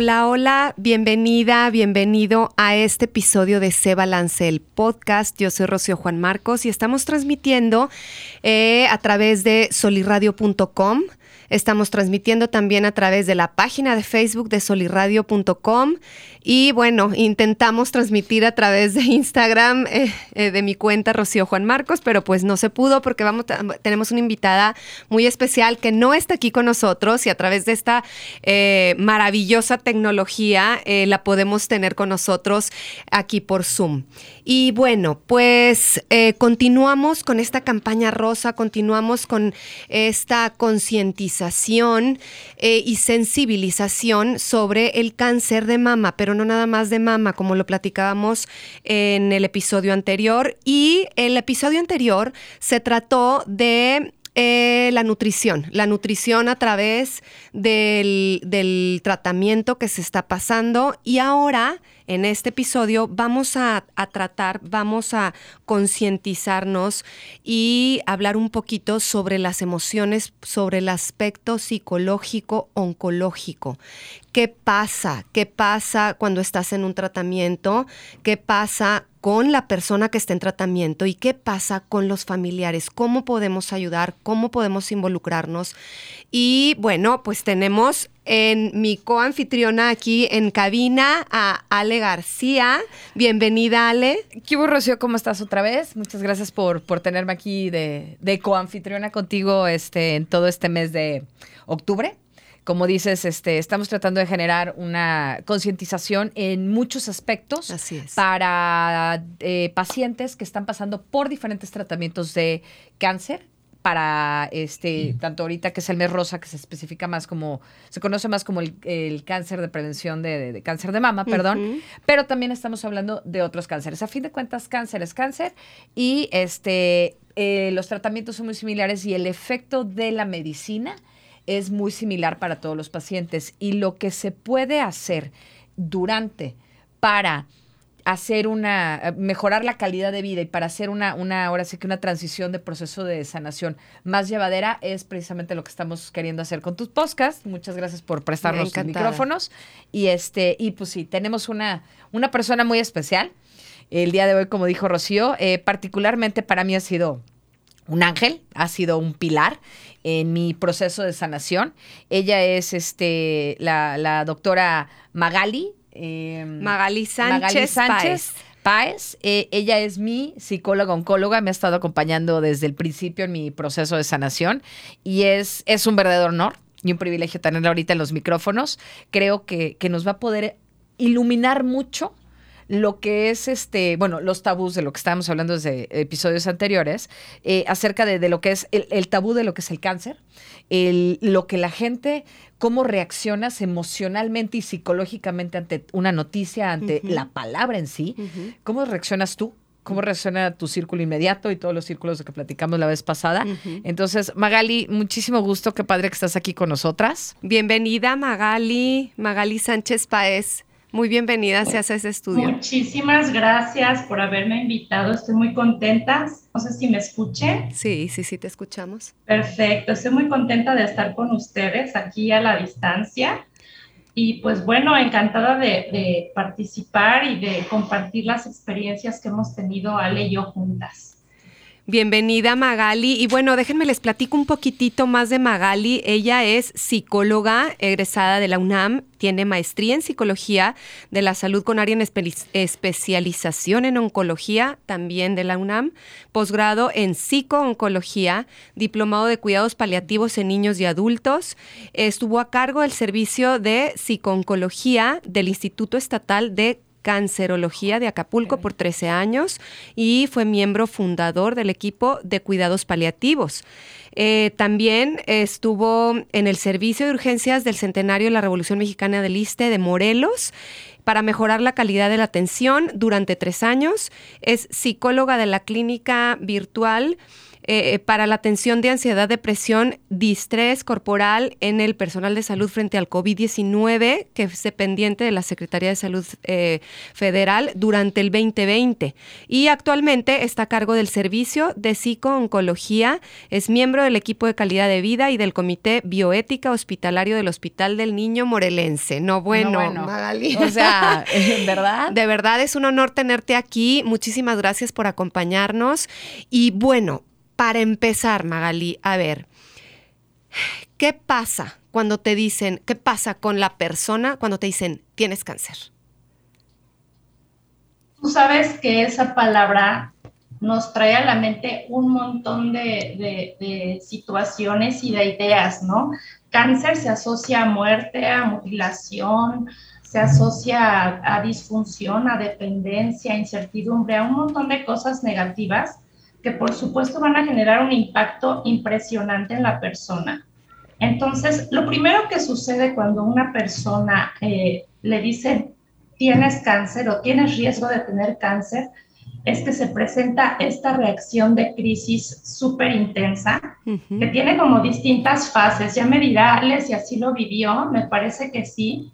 Hola, hola, bienvenida, bienvenido a este episodio de Se Balance el podcast. Yo soy Rocío Juan Marcos y estamos transmitiendo eh, a través de soliradio.com. Estamos transmitiendo también a través de la página de Facebook de soliradio.com y bueno, intentamos transmitir a través de Instagram eh, eh, de mi cuenta Rocío Juan Marcos, pero pues no se pudo porque vamos, tenemos una invitada muy especial que no está aquí con nosotros y a través de esta eh, maravillosa tecnología la podemos tener con nosotros aquí por Zoom. Y bueno, pues continuamos con esta campaña rosa, continuamos con esta concientización eh, y sensibilización sobre el cáncer de mama, pero no nada más de mama, como lo platicábamos en el episodio anterior. Y el episodio anterior se trató de eh, la nutrición, la nutrición a través del, del tratamiento que se está pasando y ahora en este episodio vamos a, a tratar, vamos a concientizarnos y hablar un poquito sobre las emociones, sobre el aspecto psicológico, oncológico. ¿Qué pasa? ¿Qué pasa cuando estás en un tratamiento? ¿Qué pasa con la persona que está en tratamiento y qué pasa con los familiares, cómo podemos ayudar, cómo podemos involucrarnos. Y bueno, pues tenemos en mi coanfitriona aquí en cabina a Ale García. Bienvenida, Ale. ¿Qué Rocío? ¿Cómo estás otra vez? Muchas gracias por, por tenerme aquí de, de coanfitriona contigo este, en todo este mes de octubre como dices, este, estamos tratando de generar una concientización en muchos aspectos Así es. para eh, pacientes que están pasando por diferentes tratamientos de cáncer para este tanto ahorita que es el mes rosa que se especifica más como se conoce más como el, el cáncer de prevención de, de- de cáncer de mama perdón pero también estamos hablando de otros cánceres. A fin de cuentas cáncer es cáncer y este eh, los tratamientos son muy similares y el efecto de la medicina es muy similar para todos los pacientes. Y lo que se puede hacer durante para hacer una mejorar la calidad de vida y para hacer una una ahora sí que una transición de proceso de sanación más llevadera es precisamente lo que estamos queriendo hacer con tus podcasts. Muchas gracias por prestarnos tus micrófonos. Y este y pues sí tenemos una una persona muy especial. El día de hoy como dijo Rocío eh, particularmente para mí ha sido un ángel, ha sido un pilar en mi proceso de sanación. Ella es este la, la doctora Magali. eh, Magali Sánchez, Magali Sánchez Páez. Eh, ella es mi psicóloga oncóloga, me ha estado acompañando desde el principio en mi proceso de sanación y es, es un verdadero honor y un privilegio tenerla ahorita en los micrófonos. Creo que, que nos va a poder iluminar mucho lo que es este, bueno, los tabús de lo que estábamos hablando desde episodios anteriores, eh, acerca de, de lo que es el, el tabú de lo que es el cáncer, el- lo que la gente, cómo reaccionas emocionalmente y psicológicamente ante una noticia, ante la palabra en sí, cómo reaccionas tú. ¿Cómo reacciona tu círculo inmediato y todos los círculos de que platicamos la vez pasada? Entonces, Magali, muchísimo gusto, qué padre que estás aquí con nosotras. Bienvenida, Magali, Magali Sánchez Paez. Muy bienvenida seas a ese estudio. Muchísimas gracias por haberme invitado. Estoy muy contenta. No sé si me escuché. Sí, sí, sí, te escuchamos. Perfecto. Estoy muy contenta de estar con ustedes aquí a la distancia. Y pues bueno, encantada de, de participar y de compartir las experiencias que hemos tenido Ale y yo juntas. Bienvenida Magali. Y bueno, déjenme les platico un poquitito más de Magali. Ella es psicóloga egresada de la UNAM, tiene maestría en psicología de la salud con área en espe- especialización en oncología, también de la UNAM, posgrado en psicooncología, diplomado de cuidados paliativos en niños y adultos. Estuvo a cargo del servicio de psicooncología del Instituto Estatal de Cancerología de Acapulco por 13 años y fue miembro fundador del equipo de cuidados paliativos. Eh, también estuvo en el servicio de urgencias del centenario de la Revolución Mexicana del Iste de Morelos para mejorar la calidad de la atención durante tres años. Es psicóloga de la clínica virtual eh, para la atención de ansiedad, depresión, distrés corporal en el personal de salud frente al COVID-19, que es dependiente de la Secretaría de Salud eh, Federal durante el 2020. Y actualmente está a cargo del servicio de psico-oncología, es miembro del equipo de calidad de vida y del Comité Bioética Hospitalario del Hospital del Niño Morelense. No bueno, bueno. O sea, ¿en verdad? De verdad es un honor tenerte aquí. Muchísimas gracias por acompañarnos. Y bueno, para empezar, Magali, a ver, ¿qué pasa cuando te dicen, qué pasa con la persona cuando te dicen, tienes cáncer? Tú sabes que esa palabra nos trae a la mente un montón de, situaciones y de ideas, ¿no? Cáncer se asocia a muerte, a mutilación, se asocia a disfunción, a dependencia, a incertidumbre, a un montón de cosas negativas que por supuesto van a generar un impacto impresionante en la persona. Entonces, lo primero que sucede cuando una persona eh, le dice tienes cáncer o tienes riesgo de tener cáncer, es que se presenta esta reacción de crisis súper intensa, que tiene como distintas fases. Ya me dirá Ale si así lo vivió, me parece que sí.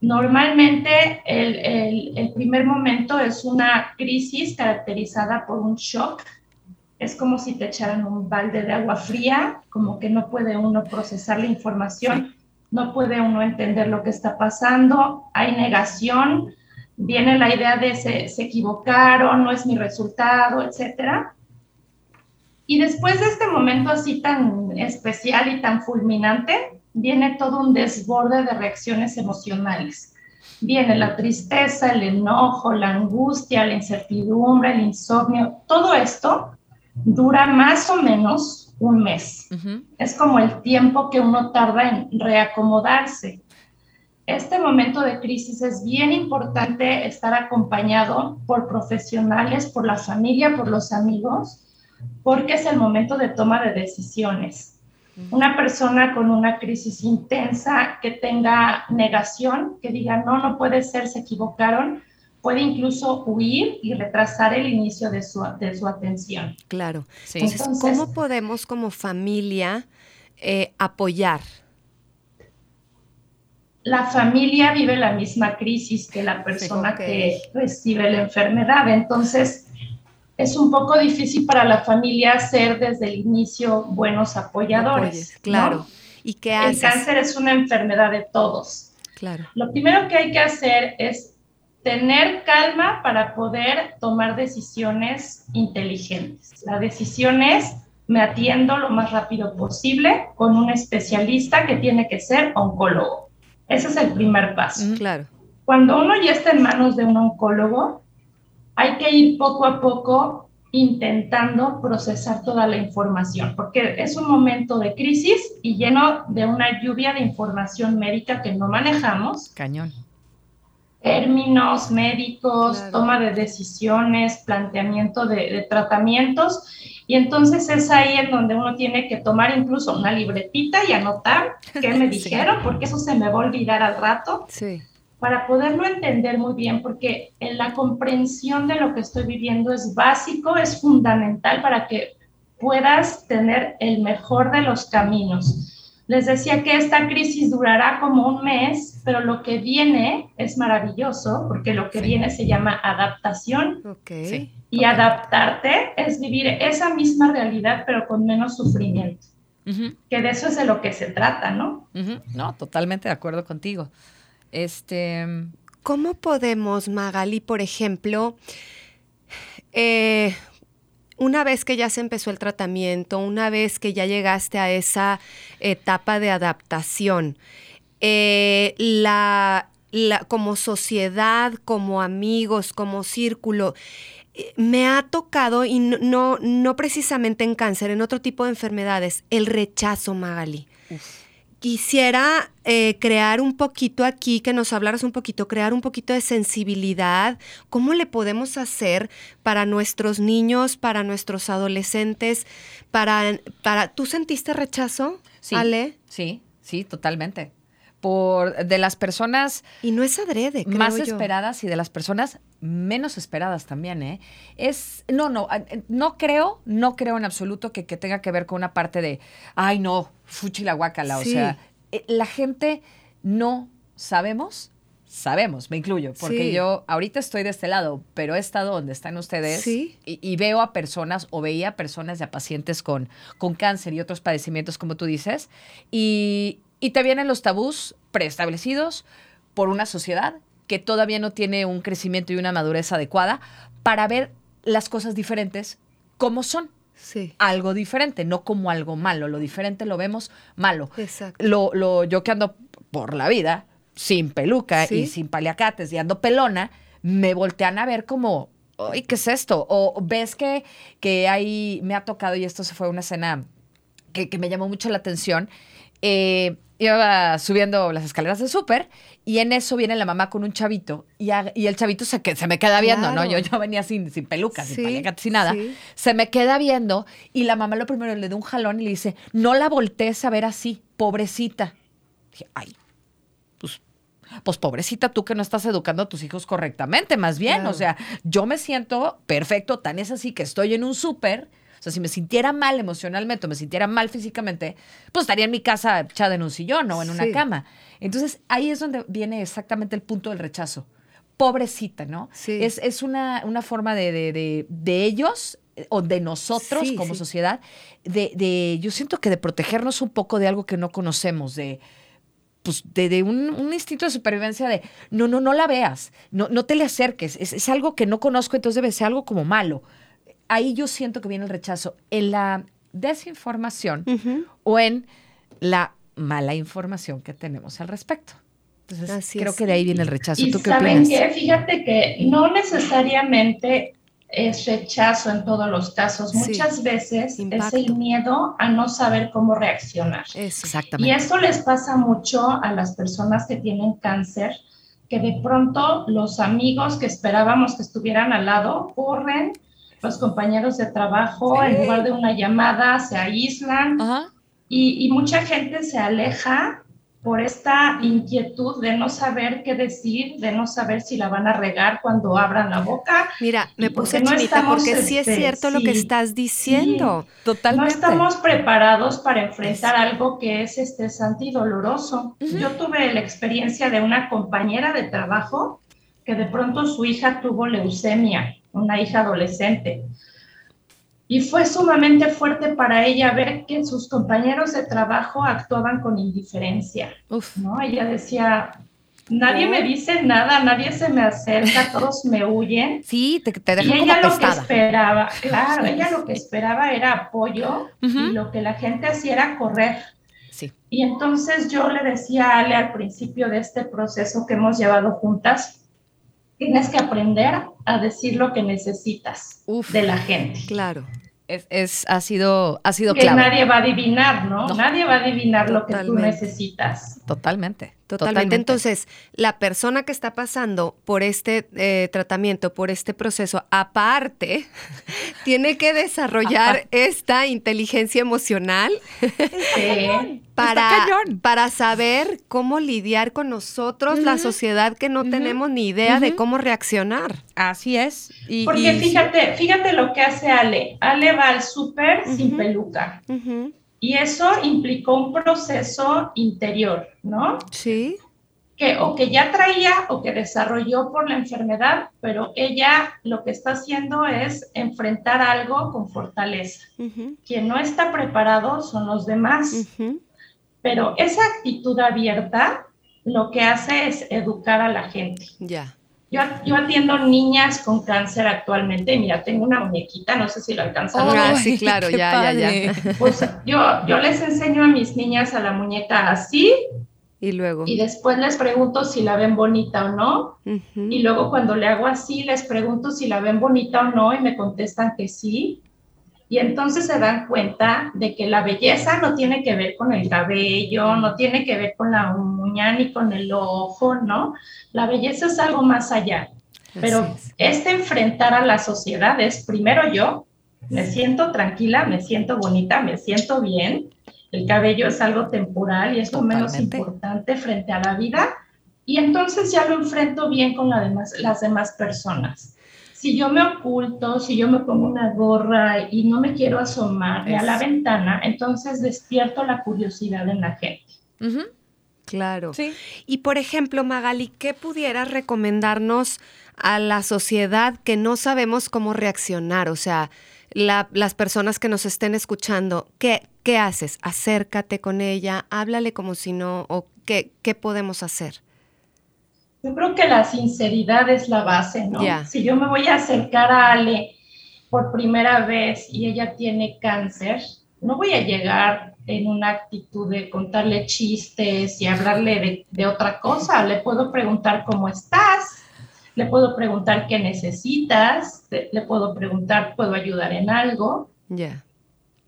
Normalmente el, el, el primer momento es una crisis caracterizada por un shock es como si te echaran un balde de agua fría, como que no puede uno procesar la información, no puede uno entender lo que está pasando, hay negación, viene la idea de se, se equivocaron, no es mi resultado, etc. Y después de este momento así tan especial y tan fulminante, viene todo un desborde de reacciones emocionales. Viene la tristeza, el enojo, la angustia, la incertidumbre, el insomnio, todo esto dura más o menos un mes. Es como el tiempo que uno tarda en reacomodarse. Este momento de crisis es bien importante estar acompañado por profesionales, por la familia, por los amigos, porque es el momento de toma de decisiones. Una persona con una crisis intensa que tenga negación, que diga, no, no puede ser, se equivocaron, puede incluso huir y retrasar el inicio de su, de su atención. Claro. Entonces, ¿cómo podemos como familia eh, apoyar? La familia vive la misma crisis que la persona que recibe la enfermedad. Entonces, es un poco difícil para la familia ser desde el inicio buenos apoyadores. claro. ¿Y qué haces? El cáncer es una enfermedad de todos. Claro. Lo primero que hay que hacer es tener calma para poder tomar decisiones inteligentes. La decisión es, me atiendo lo más rápido posible con un especialista que tiene que ser oncólogo. Ese es el primer paso. claro. Cuando uno ya está en manos de un oncólogo, hay que ir poco a poco intentando procesar toda la información, porque es un momento de crisis y lleno de una lluvia de información médica que no manejamos. Cañón términos médicos, toma de decisiones, planteamiento de, tratamientos. Y entonces es ahí en donde uno tiene que tomar incluso una libretita y anotar qué me dijeron, porque eso se me va a olvidar al rato. Para poderlo entender muy bien, porque en la comprensión de lo que estoy viviendo es básico, es fundamental para que puedas tener el mejor de los caminos les decía que esta crisis durará como un mes, pero lo que viene es maravilloso, porque lo que viene se llama adaptación. Okay. Y adaptarte es vivir esa misma realidad, pero con menos sufrimiento. Que de eso es de lo que se trata, ¿no? No, totalmente de acuerdo contigo. Este. ¿Cómo podemos, Magali, por ejemplo, eh, una vez que ya se empezó el tratamiento, una vez que ya llegaste a esa etapa de adaptación, eh, la, como sociedad, como amigos, como círculo, eh, me ha tocado, y no, no precisamente en cáncer, en otro tipo de enfermedades, el rechazo, Magali quisiera eh, crear un poquito aquí, que nos hablaras un poquito, crear un poquito de sensibilidad. ¿Cómo le podemos hacer para nuestros niños, para nuestros adolescentes, para, para... ¿Tú sentiste rechazo, sí, Ale? Sí, sí, totalmente. Por de las personas y no es adrede creo más yo. esperadas y de las personas menos esperadas también, ¿eh? Es, no, no, no creo, no creo en absoluto que, que tenga que ver con una parte de, ay, no, fuchi la guacala, Sí. o sea, eh, la gente no sabemos, sabemos, me incluyo, porque Sí. yo ahorita estoy de este lado, pero he estado donde están ustedes Sí. y, y veo a personas o veía a personas y a pacientes con, con cáncer y otros padecimientos, como tú dices, y, y te vienen los tabús preestablecidos por una sociedad que todavía no tiene un crecimiento y una madurez adecuada para ver las cosas diferentes como son. sí Algo diferente, no como algo malo. Lo diferente lo vemos malo. exacto Lo, lo, yo que ando por la vida, sin peluca Sí. y sin paliacates y ando pelona, me voltean a ver como, ay, ¿qué es esto? O ves que, que hay, me ha tocado, y esto se fue una escena que, que me llamó mucho la atención. eh, iba subiendo las escaleras del súper y en eso viene la mamá con un chavito y, a- y el chavito se, que, se me queda viendo, ¿no? Yo, yo venía sin, sin peluca, Sí, sin sin nada. sí. Se me queda viendo y la mamá lo primero le da un jalón y le dice, no la voltees a ver así, pobrecita. Dije, ay, pues, pues pobrecita tú que no estás educando a tus hijos correctamente, más bien. Claro. O sea, yo me siento perfecto, tan es así que estoy en un súper. O sea, si me sintiera mal emocionalmente o me sintiera mal físicamente, pues estaría en mi casa echada en un sillón o en una Sí. cama. Entonces, ahí es donde viene exactamente el punto del rechazo. Pobrecita, ¿no? Sí. Es, es una, una forma de, de- de- de ellos eh, o de nosotros Sí, como sí. sociedad, de, de- yo siento que de protegernos un poco de algo que no conocemos, de, pues, de, de un, un instinto de supervivencia de, no, no, no la veas, no, no te le acerques, es, es algo que no conozco, entonces debe ser algo como malo. Ahí yo siento que viene el rechazo, en la desinformación Ujú. o en la mala información que tenemos al respecto. Entonces, Así creo es. que de ahí viene el rechazo. Y ¿Tú qué saben opinas? qué, fíjate que no necesariamente es rechazo en todos los casos. Sí. Muchas veces Impacto. es el miedo a no saber cómo reaccionar. Eso. Exactamente. Y esto les pasa mucho a las personas que tienen cáncer, que de pronto los amigos que esperábamos que estuvieran al lado corren, los compañeros de trabajo, Sí. en lugar de una llamada, se aíslan Ajá. y, y mucha gente se aleja por esta inquietud de no saber qué decir, de no saber si la van a regar cuando abran la boca. Mira, me porque puse no chinita estamos, porque sí es este, cierto lo que sí, estás diciendo. Totalmente. No estamos preparados para enfrentar algo que es estresante y doloroso. Ujú. Yo tuve la experiencia de una compañera de trabajo que de pronto su hija tuvo leucemia, una hija adolescente. Y fue sumamente fuerte para ella ver que sus compañeros de trabajo actuaban con indiferencia, Uf. ¿no? Ella decía, nadie me dice nada, nadie se me acerca, todos me huyen. Sí, te, te Y dejan como ella lo que esperaba, claro, ella lo que esperaba era apoyo y lo que la gente hacía era correr. Sí. Y entonces yo le decía a Ale al principio de este proceso que hemos llevado juntas, tienes que aprender a decir lo que necesitas Uf. de la gente. Claro. Es, es- ha sido, ha sido Que clave. nadie va a adivinar, ¿no? No. Nadie va a adivinar lo que tú necesitas. Totalmente. Totalmente. Entonces, la persona que está pasando por este eh, tratamiento, por este proceso, aparte, tiene que desarrollar esta inteligencia emocional Sí. para, cañón. para saber cómo lidiar con nosotros, la sociedad que no tenemos ni idea de cómo reaccionar. Así es. Y, Porque y- fíjate, fíjate lo que hace Ale. Ale va al súper sin peluca. Y eso implicó un proceso interior, ¿no? Sí, Que o que ya traía o que desarrolló por la enfermedad, pero ella lo que está haciendo es enfrentar algo con fortaleza. Quien no está preparado son los demás, pero esa actitud abierta lo que hace es educar a la gente. ya. Yo, yo atiendo niñas con cáncer actualmente. y Mira, tengo una muñequita, no sé si la alcanzan a ver. Ah, sí, claro, ya, ya, ya. Pues yo, yo les enseño a mis niñas a la muñeca así Y luego. y después les pregunto si la ven bonita o no. Y luego cuando le hago así, les pregunto si la ven bonita o no y me contestan que sí. Y entonces se dan cuenta de que la belleza no tiene que ver con el cabello, no tiene que ver con la uña ni con el ojo, ¿no? La belleza es algo más allá. Pero es. este enfrentar a la sociedad es primero yo, me siento tranquila, me siento bonita, me siento bien, el cabello es algo temporal y es lo menos importante frente a la vida, y entonces ya lo enfrento bien con las demás personas. Si yo me oculto, si yo me pongo una gorra y no me quiero asomar a la ventana, entonces despierto la curiosidad en la gente. Claro. Sí. Y por ejemplo, Magali, ¿qué pudieras recomendarnos a la sociedad que no sabemos cómo reaccionar? O sea, las personas que nos estén escuchando, ¿qué, ¿qué haces? Acércate con ella, háblale como si no, o qué, qué podemos hacer. Yo creo que la sinceridad es la base, ¿no? Si yo me voy a acercar a Ale por primera vez y ella tiene cáncer, no voy a llegar en una actitud de contarle chistes y hablarle de, de otra cosa. Le puedo preguntar cómo estás, le puedo preguntar qué necesitas, le puedo preguntar, ¿puedo ayudar en algo? Ya.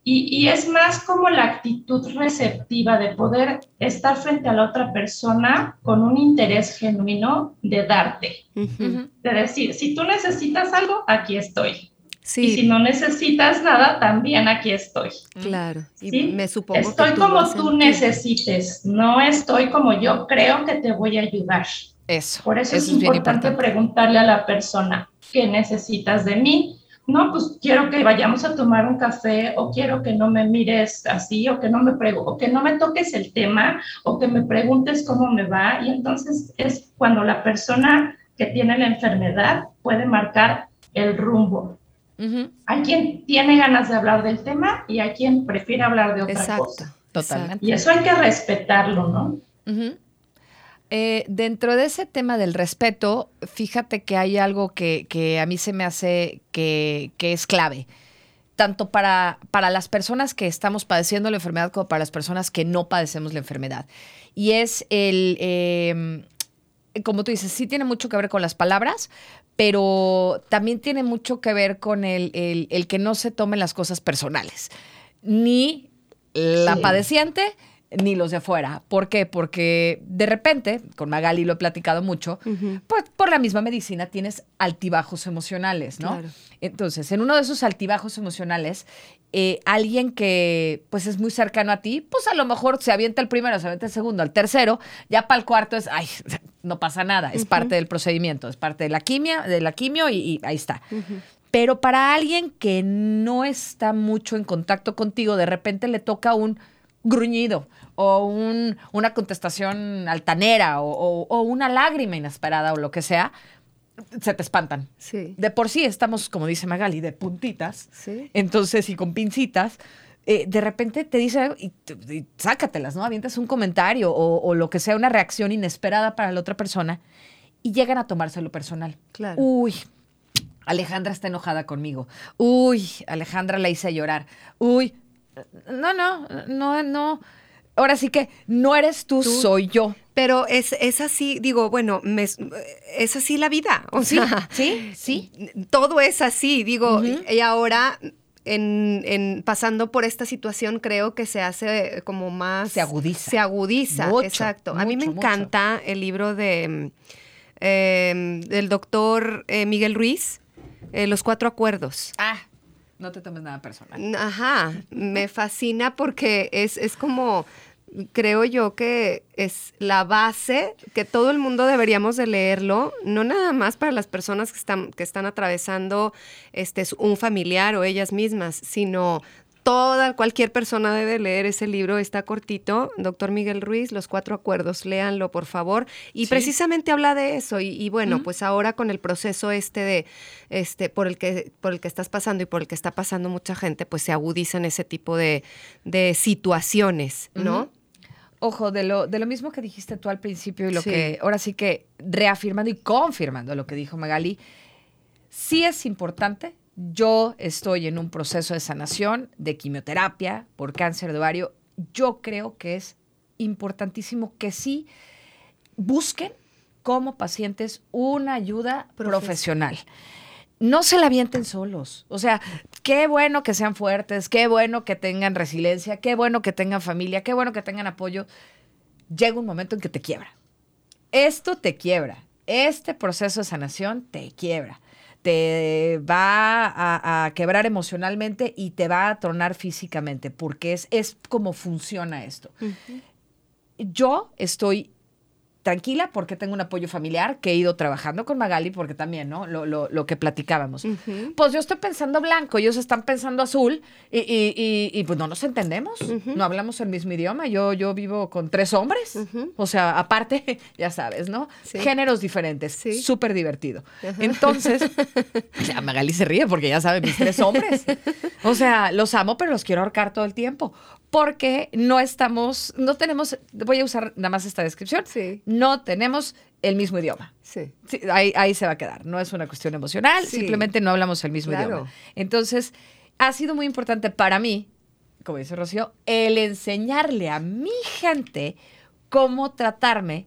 Y, es más como la actitud receptiva de poder estar frente a la otra persona con un interés genuino de darte. De decir, si tú necesitas algo, aquí estoy. Sí. Y si no necesitas nada, también aquí estoy. Claro. Y me supongo estoy como tú necesites, no estoy como yo creo que te voy a ayudar. Eso. Por eso, es, importante, preguntarle a la persona qué necesitas de mí. No, pues quiero que vayamos a tomar un café o quiero que no me mires así o que no me o que no me toques el tema o que me preguntes cómo me va y entonces es cuando la persona que tiene la enfermedad puede marcar el rumbo. Hay quien tiene ganas de hablar del tema y hay quien prefiere hablar de otra Exacto, cosa. Totalmente. Y eso hay que respetarlo, ¿no? Eh, dentro de ese tema del respeto, fíjate que hay algo que, a mí se me hace que, es clave, tanto para, para, las personas que estamos padeciendo la enfermedad como para las personas que no padecemos la enfermedad. Y es el, em, como tú dices, sí tiene mucho que ver con las palabras, pero también tiene mucho que ver con el, el, que no se tomen las cosas personales, ni la padeciente ni los de afuera. ¿Por qué? Porque de repente, con Magali lo he platicado mucho, pues por la misma medicina tienes altibajos emocionales, ¿no? Entonces, en uno de esos altibajos emocionales, eh, alguien que pues es muy cercano a ti, pues a lo mejor se avienta el primero, se avienta el segundo, el tercero, ya para el cuarto es, ay, no pasa nada, es parte del procedimiento, es parte de la quimia, de la quimio y, ahí está. Pero para alguien que no está mucho en contacto contigo, de repente le toca un gruñido o un, una contestación altanera o, una lágrima inesperada o lo que sea, se te espantan. Sí. De por sí estamos, como dice Magali, de puntitas. Sí. Entonces, y con pincitas, eh, de repente te dice, y, sácatelas, ¿no? Avientas un comentario o, o, lo que sea, una reacción inesperada para la otra persona y llegan a tomárselo personal. Claro. Uy, Alejandra está enojada conmigo. Uy, Alejandra la hice llorar. Uy, no, no, no, no. Ahora sí que no eres tú, soy yo. Pero es, es así, digo, bueno, es así la vida. O sea, sí, sí. Todo es así, digo, y ahora en, pasando por esta situación creo que se hace como más... Se agudiza. Se agudiza, exacto. a mí me encanta el libro de em, del doctor eh, Miguel Ruiz, eh, Los Cuatro Acuerdos. Ah, no te tomes nada personal. Ajá, me fascina porque es, es como, creo yo que es la base que todo el mundo deberíamos de leerlo, no nada más para las personas que están, que están atravesando este, un familiar o ellas mismas, sino toda, cualquier persona debe leer ese libro, está cortito, doctor Miguel Ruiz, Los Cuatro Acuerdos, léanlo por favor. Y precisamente habla de eso. Y, bueno, pues ahora con el proceso este de, este, por el que, por el que estás pasando y por el que está pasando mucha gente, pues se agudizan ese tipo de, situaciones, ¿no? Ojo, de lo, de lo mismo que dijiste tú al principio y lo que ahora sí que reafirmando y confirmando lo que dijo Magali, sí es importante yo estoy en un proceso de sanación, de quimioterapia por cáncer de ovario. Yo creo que es importantísimo que sí busquen como pacientes una ayuda profesional. No se la avienten solos. O sea, qué bueno que sean fuertes, qué bueno que tengan resiliencia, qué bueno que tengan familia, qué bueno que tengan apoyo. Llega un momento en que te quiebra. Esto te quiebra este proceso de sanación te quiebra, te va a, quebrar emocionalmente y te va a tronar físicamente, porque es, es como funciona esto. Yo estoy tranquila porque tengo un apoyo familiar que he ido trabajando con Magali porque también, ¿no? Lo, lo, lo que platicábamos. Pues yo estoy pensando blanco, ellos están pensando azul y, y, y, pues no nos entendemos, no hablamos el mismo idioma. Yo, yo vivo con tres hombres, o sea, aparte, ya sabes, ¿no? Géneros diferentes, súper divertido. Entonces, Magali se ríe porque ya sabe mis tres hombres. O sea, los amo, pero los quiero ahorcar todo el tiempo porque no estamos, no tenemos, voy a usar nada más esta descripción, sí. no tenemos el mismo idioma. Sí. ahí, se va a quedar, no es una cuestión emocional, simplemente no hablamos el mismo idioma. Entonces, ha sido muy importante para mí, como dice Rocío, el enseñarle a mi gente cómo tratarme,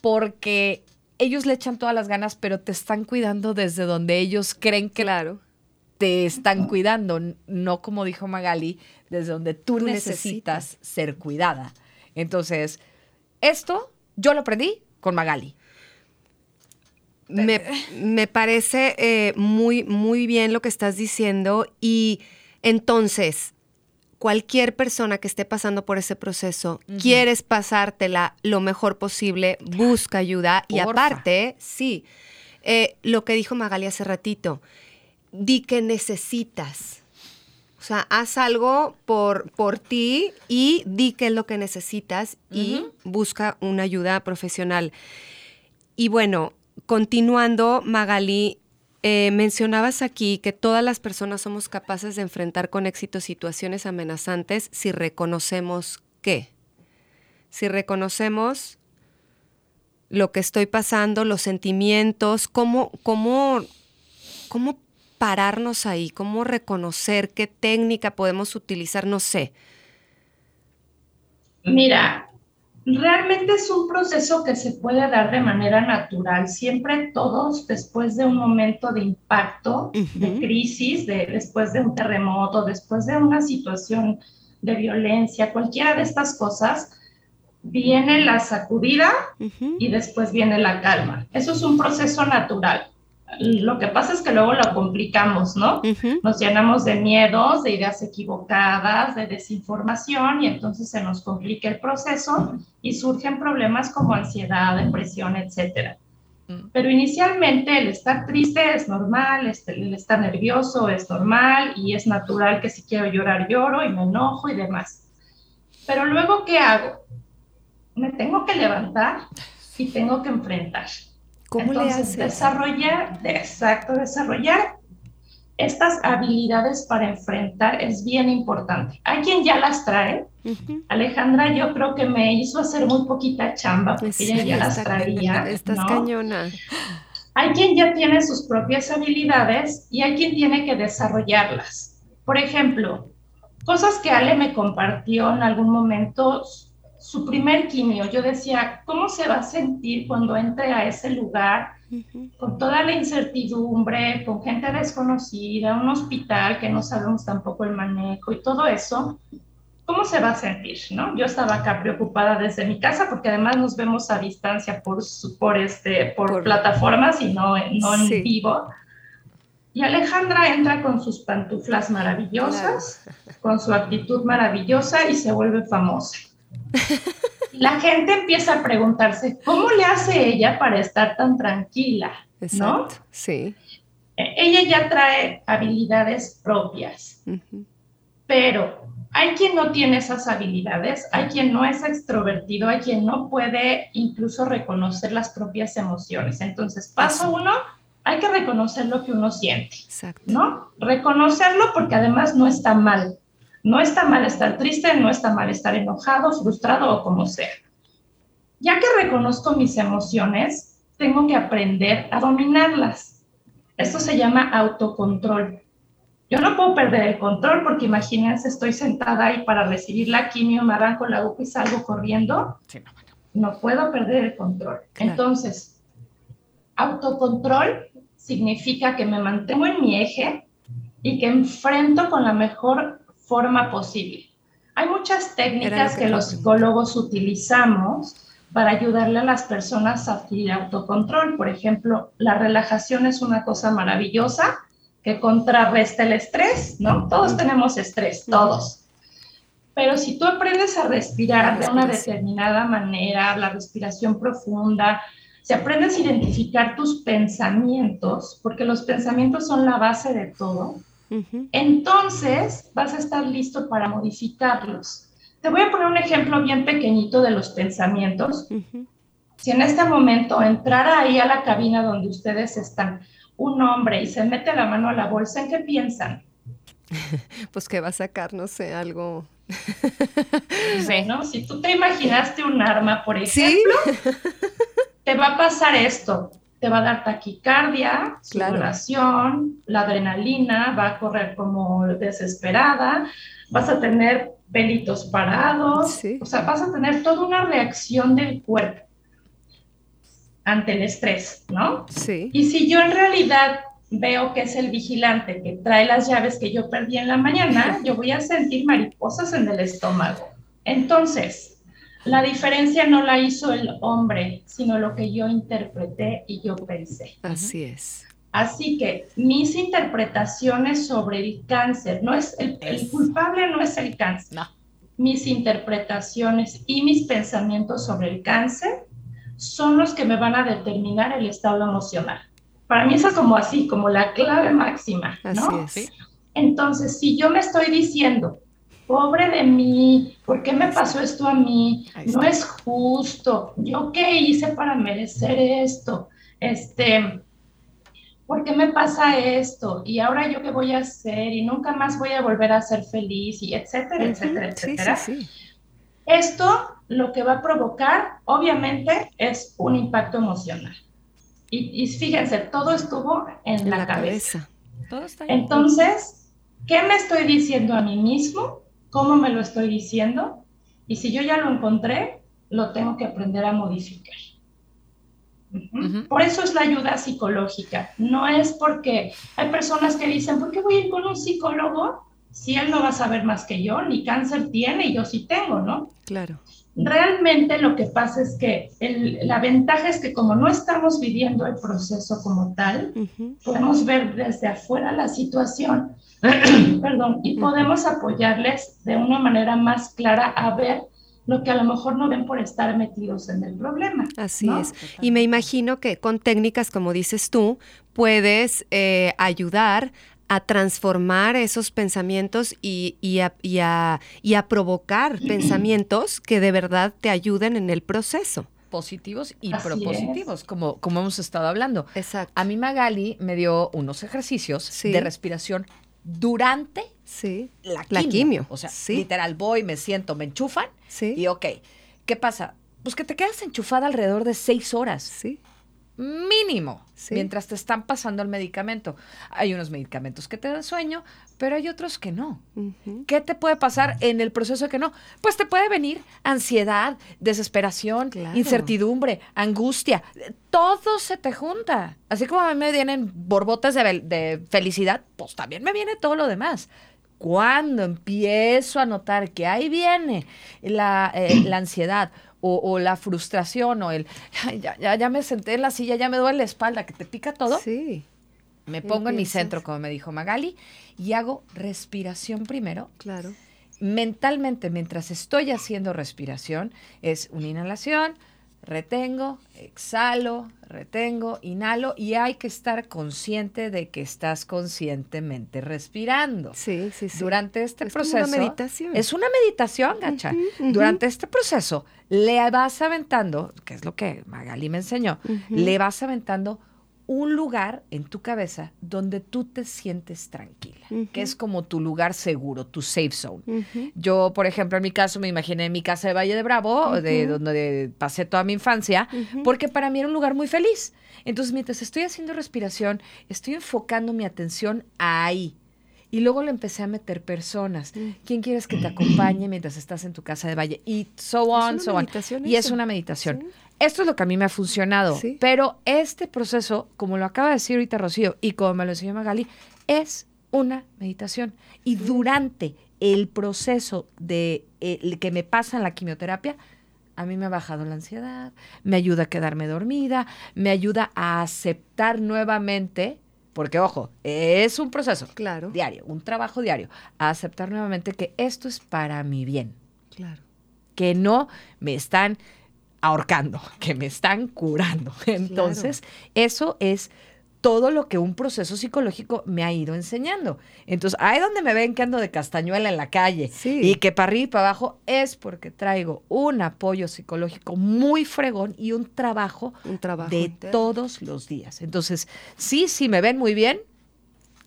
porque ellos le echan todas las ganas, pero te están cuidando desde donde ellos creen que claro. Te están cuidando, no como dijo Magali, desde donde tú, necesitas, ser cuidada. Entonces, esto yo lo aprendí con Magali. Me, parece eh, muy, muy bien lo que estás diciendo y entonces cualquier persona que esté pasando por ese proceso, quieres pasártela lo mejor posible, busca ayuda y aparte, sí, eh, lo que dijo Magali hace ratito, di que necesitas. O sea, haz algo por, por ti y di qué es lo que necesitas y busca una ayuda profesional. Y bueno, continuando, Magali, eh, mencionabas aquí que todas las personas somos capaces de enfrentar con éxito situaciones amenazantes si reconocemos qué. Si reconocemos lo que estoy pasando, los sentimientos, cómo, cómo, cómo pararnos ahí? ¿Cómo reconocer qué técnica podemos utilizar? No sé. Mira, realmente es un proceso que se puede dar de manera natural. Siempre todos, después de un momento de impacto, de crisis, de, después de un terremoto, después de una situación de violencia, cualquiera de estas cosas, viene la sacudida y después viene la calma. Eso es un proceso natural. Lo que pasa es que luego lo complicamos, ¿no? Nos llenamos de miedos, de ideas equivocadas, de desinformación y entonces se nos complica el proceso y surgen problemas como ansiedad, depresión, etcétera. Mm. Pero inicialmente el estar triste es normal, este, el estar nervioso es normal y es natural que si quiero llorar lloro y me enojo y demás. Pero luego, ¿qué hago? Me tengo que levantar y tengo que enfrentar. ¿Cómo Entonces, le Desarrollar, exacto, desarrollar estas habilidades para enfrentar es bien importante. Hay quien ya las trae. Alejandra, yo creo que me hizo hacer muy poquita chamba porque ella ya las traía. Estás cañona. Hay quien ya tiene sus propias habilidades y hay quien tiene que desarrollarlas. Por ejemplo, cosas que Ale me compartió en algún momento su primer quimio, yo decía, ¿cómo se va a sentir cuando entre a ese lugar con toda la incertidumbre, con gente desconocida, un hospital que no sabemos tampoco el manejo y todo eso? ¿Cómo se va a sentir? ¿no? Yo estaba acá preocupada desde mi casa porque además nos vemos a distancia por, por, este, por, plataformas y no, no en vivo. Y Alejandra entra con sus pantuflas maravillosas, con su actitud maravillosa y se vuelve famosa. La gente empieza a preguntarse, ¿cómo le hace ella para estar tan tranquila? ¿No? Sí. E, ella ya trae habilidades propias, pero hay quien no tiene esas habilidades, hay quien no es extrovertido, hay quien no puede incluso reconocer las propias emociones. Entonces, paso uno, hay que reconocer lo que uno siente, Exacto. ¿no? Reconocerlo porque además no está mal. No está mal estar triste, no está mal estar enojado, frustrado o como sea. Ya que reconozco mis emociones, tengo que aprender a dominarlas. Esto se llama autocontrol. Yo no puedo perder el control porque imagínense, estoy sentada ahí para recibir la quimio, me arranco la aguja y salgo corriendo. no, puedo perder el control. Entonces, autocontrol significa que me mantengo en mi eje y que enfrento con la mejor forma posible. Hay muchas técnicas que, los psicólogos utilizamos para ayudarle a las personas a adquirir autocontrol. Por ejemplo, la relajación es una cosa maravillosa que contrarresta el estrés, ¿no? Todos tenemos estrés, todos. Pero si tú aprendes a respirar de una determinada manera, la respiración profunda, si aprendes a identificar tus pensamientos, porque los pensamientos son la base de todo, entonces vas a estar listo para modificarlos. Te voy a poner un ejemplo bien pequeñito de los pensamientos. Si en este momento entrara ahí a la cabina donde ustedes están un hombre y se mete la mano a la bolsa, ¿en qué piensan? Pues que va a sacar, no sé, algo. Sí, ¿no? Si tú te imaginaste un arma, por ejemplo, te va a pasar esto. Te va a dar taquicardia, sudoración, la adrenalina va a correr como desesperada, vas a tener pelitos parados, o sea, vas a tener toda una reacción del cuerpo ante el estrés, ¿no? Sí. Y si yo en realidad veo que es el vigilante que trae las llaves que yo perdí en la mañana, yo voy a sentir mariposas en el estómago. Entonces, la diferencia no la hizo el hombre, sino lo que yo interpreté y yo pensé. Así es. Así que mis interpretaciones sobre el cáncer, no es el, culpable no es el cáncer. Mis interpretaciones y mis pensamientos sobre el cáncer son los que me van a determinar el estado emocional. Para mí eso es como así, como la clave máxima, ¿no? Así es. Entonces, si yo me estoy diciendo, pobre de mí, ¿por qué me pasó esto a mí? No es justo. ¿Yo qué hice para merecer esto? Este, ¿por qué me pasa esto? Y ahora yo qué voy a hacer y nunca más voy a volver a ser feliz y etcétera, etcétera, etcétera. Esto lo que va a provocar, obviamente, es un impacto emocional. Y, fíjense, todo estuvo en, la, cabeza. Entonces, ¿qué me estoy diciendo a mí mismo? ¿Cómo me lo estoy diciendo? Y si yo ya lo encontré, lo tengo que aprender a modificar. Por eso es la ayuda psicológica. No es porque hay personas que dicen, ¿por qué voy a ir con un psicólogo si él no va a saber más que yo? Ni cáncer tiene y yo sí tengo, ¿no? Claro. Realmente lo que pasa es que la ventaja es que como no estamos viviendo el proceso como tal, podemos ver desde afuera la situación, perdón, y podemos apoyarles de una manera más clara a ver lo que a lo mejor no ven por estar metidos en el problema. Así es. Y me imagino que con técnicas, como dices tú, puedes eh, ayudar a transformar esos pensamientos y, y, a, y, a, provocar pensamientos que de verdad te ayuden en el proceso positivos y propositivos, como, como hemos estado hablando. Exacto. A mí Magali me dio unos ejercicios de respiración durante sí. la, quimio. O sea, literal, voy, me siento, me enchufan sí. y ok. ¿Qué pasa? Pues que te quedas enchufada alrededor de seis horas. Sí mínimo mientras te están pasando el medicamento. Hay unos medicamentos que te dan sueño, pero hay otros que no. ¿Qué te puede pasar en el proceso que no? Pues te puede venir ansiedad, desesperación, incertidumbre, angustia. Todo se te junta. Así como a mí me vienen borbotas de, felicidad, pues también me viene todo lo demás cuando empiezo a notar que ahí viene la, eh, la ansiedad o, la frustración o el, ya, ya, ya, me senté en la silla, ya me duele la espalda, que te pica todo. Sí. Me pongo en mi centro, como me dijo Magali, y hago respiración primero. Claro. Mentalmente, mientras estoy haciendo respiración, es una inhalación, retengo, exhalo, retengo, inhalo y hay que estar consciente de que estás conscientemente respirando. Sí, sí, sí. Durante este proceso. Es una meditación. Es una meditación, gacha. Durante este proceso le vas aventando, que es lo que Magali me enseñó, le vas aventando un lugar en tu cabeza donde tú te sientes tranquila, que es como tu lugar seguro, tu safe zone. Yo, por ejemplo, en mi caso me imaginé mi casa de Valle de Bravo, de donde pasé toda mi infancia, porque para mí era un lugar muy feliz. Entonces, mientras estoy haciendo respiración, estoy enfocando mi atención ahí. Y luego le empecé a meter personas. ¿Quién quieres que te acompañe mientras estás en tu casa de valle? Y so on, so on. Y es una meditación. Esto es lo que a mí me ha funcionado. Pero este proceso, como lo acaba de decir ahorita Rocío y como me lo enseñó Magali, es una meditación. Y durante el proceso de eh, que me pasa en la quimioterapia, a mí me ha bajado la ansiedad, me ayuda a quedarme dormida, me ayuda a aceptar nuevamente, porque ojo, es un proceso Claro. diario, un trabajo diario, a aceptar nuevamente que esto es para mi bien, Claro. que no me están ahorcando, que me están curando. Entonces, eso es todo lo que un proceso psicológico me ha ido enseñando. Entonces, ahí donde me ven que ando de castañuela en la calle Sí. y que para arriba y para abajo es porque traigo un apoyo psicológico muy fregón y un trabajo Un trabajo de interno. todos los días. Entonces, sí, sí me ven muy bien,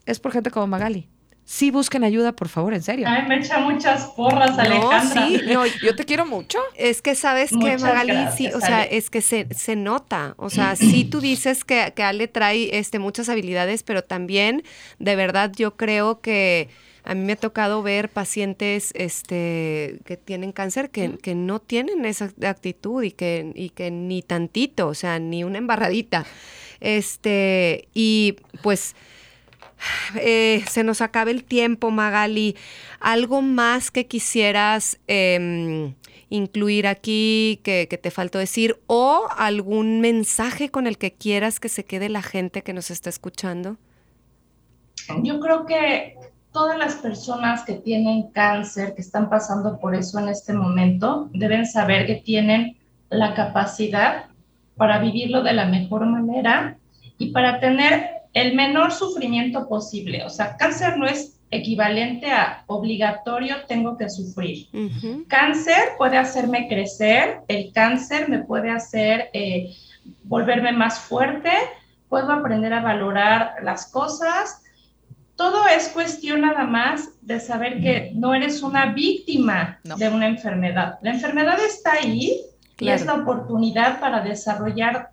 es por gente como Magali. Sí busquen ayuda, por favor, en serio. Ay, me echa muchas porras, No, Alejandra. sí, no, Yo te quiero mucho. Es que sabes que Magali, gracias, sí, o sea, Ale. es que se, se nota. O sea, sí tú dices que, que Ale trae este, muchas habilidades, pero también, de verdad, yo creo que a mí me ha tocado ver pacientes este, que tienen cáncer que, que no tienen esa actitud y que, y que ni tantito, o sea, ni una embarradita. Este, y pues eh, se nos acaba el tiempo, Magali. ¿Algo más que quisieras em, incluir aquí que, que te faltó decir? ¿O algún mensaje con el que quieras que se quede la gente que nos está escuchando? Yo creo que todas las personas que tienen cáncer, que están pasando por eso en este momento, deben saber que tienen la capacidad para vivirlo de la mejor manera y para tener el menor sufrimiento posible. O sea, cáncer no es equivalente a obligatorio tengo que sufrir. Cáncer puede hacerme crecer, el cáncer me puede hacer eh, volverme más fuerte, puedo aprender a valorar las cosas. Todo es cuestión nada más de saber que no eres una víctima No. de una enfermedad. La enfermedad está ahí y es la oportunidad para desarrollar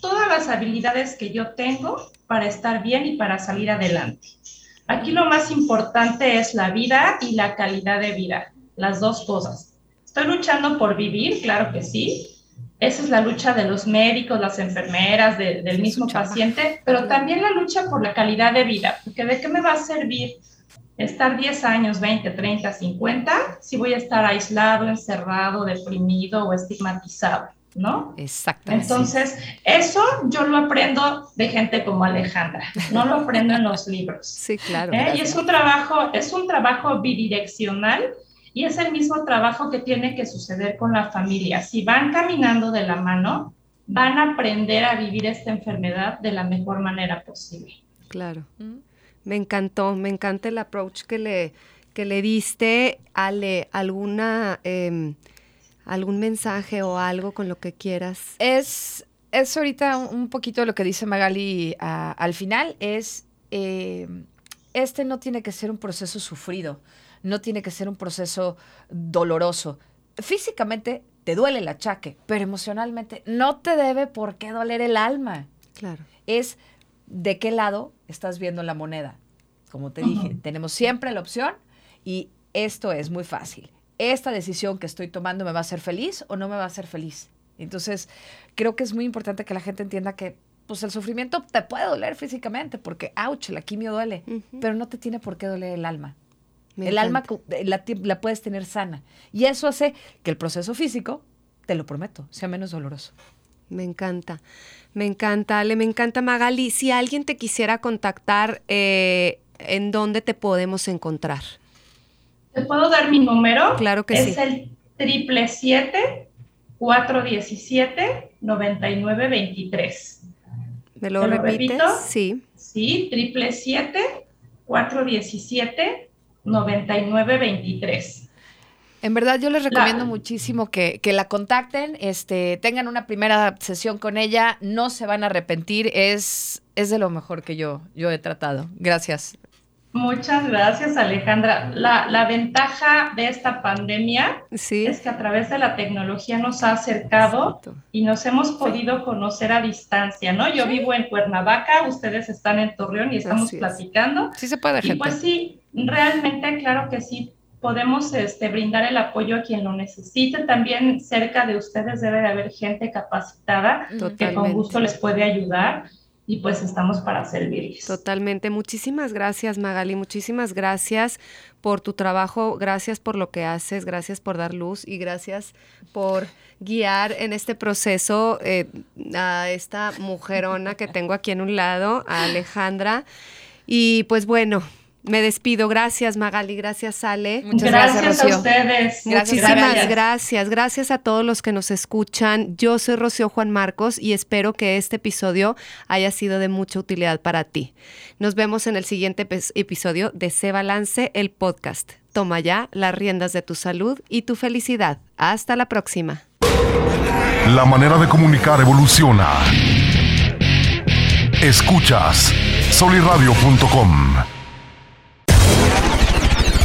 todas las habilidades que yo tengo para estar bien y para salir adelante. Aquí lo más importante es la vida y la calidad de vida, las dos cosas. Estoy luchando por vivir, claro que sí. Esa es la lucha de los médicos, las enfermeras, de- del mismo paciente, pero también la lucha por la calidad de vida, porque ¿de qué me va a servir estar 10 años, 20, 30, 50, si voy a estar aislado, encerrado, deprimido o estigmatizado, ¿no? Exactamente. Entonces, eso yo lo aprendo de gente como Alejandra, no lo aprendo en los libros. Sí, claro. ¿eh? Y es un trabajo, es un trabajo bidireccional y es el mismo trabajo que tiene que suceder con la familia. Si van caminando de la mano, van a aprender a vivir esta enfermedad de la mejor manera posible. Claro. Me encantó, me encanta el approach que le, que le diste. Ale, ¿alguna, em, algún mensaje o algo con lo que quieras? Es, es ahorita un poquito lo que dice Magali ah, al final, es, eh, este no tiene que ser un proceso sufrido, no tiene que ser un proceso doloroso. Físicamente te duele el achaque, pero emocionalmente no te debe por qué doler el alma. Claro. Es de qué lado estás viendo la moneda. Como te dije, tenemos siempre la opción y esto es muy fácil. ¿Esta decisión que estoy tomando me va a hacer feliz o no me va a hacer feliz? Entonces, creo que es muy importante que la gente entienda que pues el sufrimiento te puede doler físicamente porque, ouch, la quimio duele, pero no te tiene por qué doler el alma. Me el alma encanta. la puedes tener sana. Y eso hace que el proceso físico, te lo prometo, sea menos doloroso. Me encanta, me encanta, Ale, me encanta Magali. Si alguien te quisiera contactar, eh, ¿en dónde te podemos encontrar? ¿Te puedo dar mi número? Claro que es sí. el triple siete 417 9923. ¿Me lo ¿Te lo repites? repito? Sí. Sí, triple siete 417 9923. En verdad, yo les recomiendo La- muchísimo que, que la contacten, este, tengan una primera sesión con ella, no se van a arrepentir, es, es de lo mejor que yo, yo he tratado. Gracias. Muchas gracias, Alejandra. La, la ventaja de esta pandemia Sí. es que a través de la tecnología nos ha acercado Exacto. y nos hemos podido conocer a distancia, ¿no? Yo vivo en Cuernavaca, ustedes están en Torreón y estamos Así es. platicando. Sí se puede, Y gente. pues sí, realmente claro que sí, podemos este, brindar el apoyo a quien lo necesite. También cerca de ustedes debe de haber gente capacitada que con gusto les puede ayudar. Y pues estamos para servirles. Totalmente. Muchísimas gracias, Magali. Muchísimas gracias por tu trabajo, gracias por lo que haces, gracias por dar luz y gracias por guiar en este proceso eh, a esta mujerona que tengo aquí en un lado, a Alejandra. Y pues bueno, me despido. Gracias, Magali. Gracias, Ale. Muchas gracias, gracias a ustedes. Muchísimas gracias. gracias. a todos los que nos escuchan. Yo soy Rocío Juan Marcos y espero que este episodio haya sido de mucha utilidad para ti. Nos vemos en el siguiente episodio de Se Balance, el podcast. Toma ya las riendas de tu salud y tu felicidad. Hasta la próxima. La manera de comunicar evoluciona. Escuchas soliradio.com.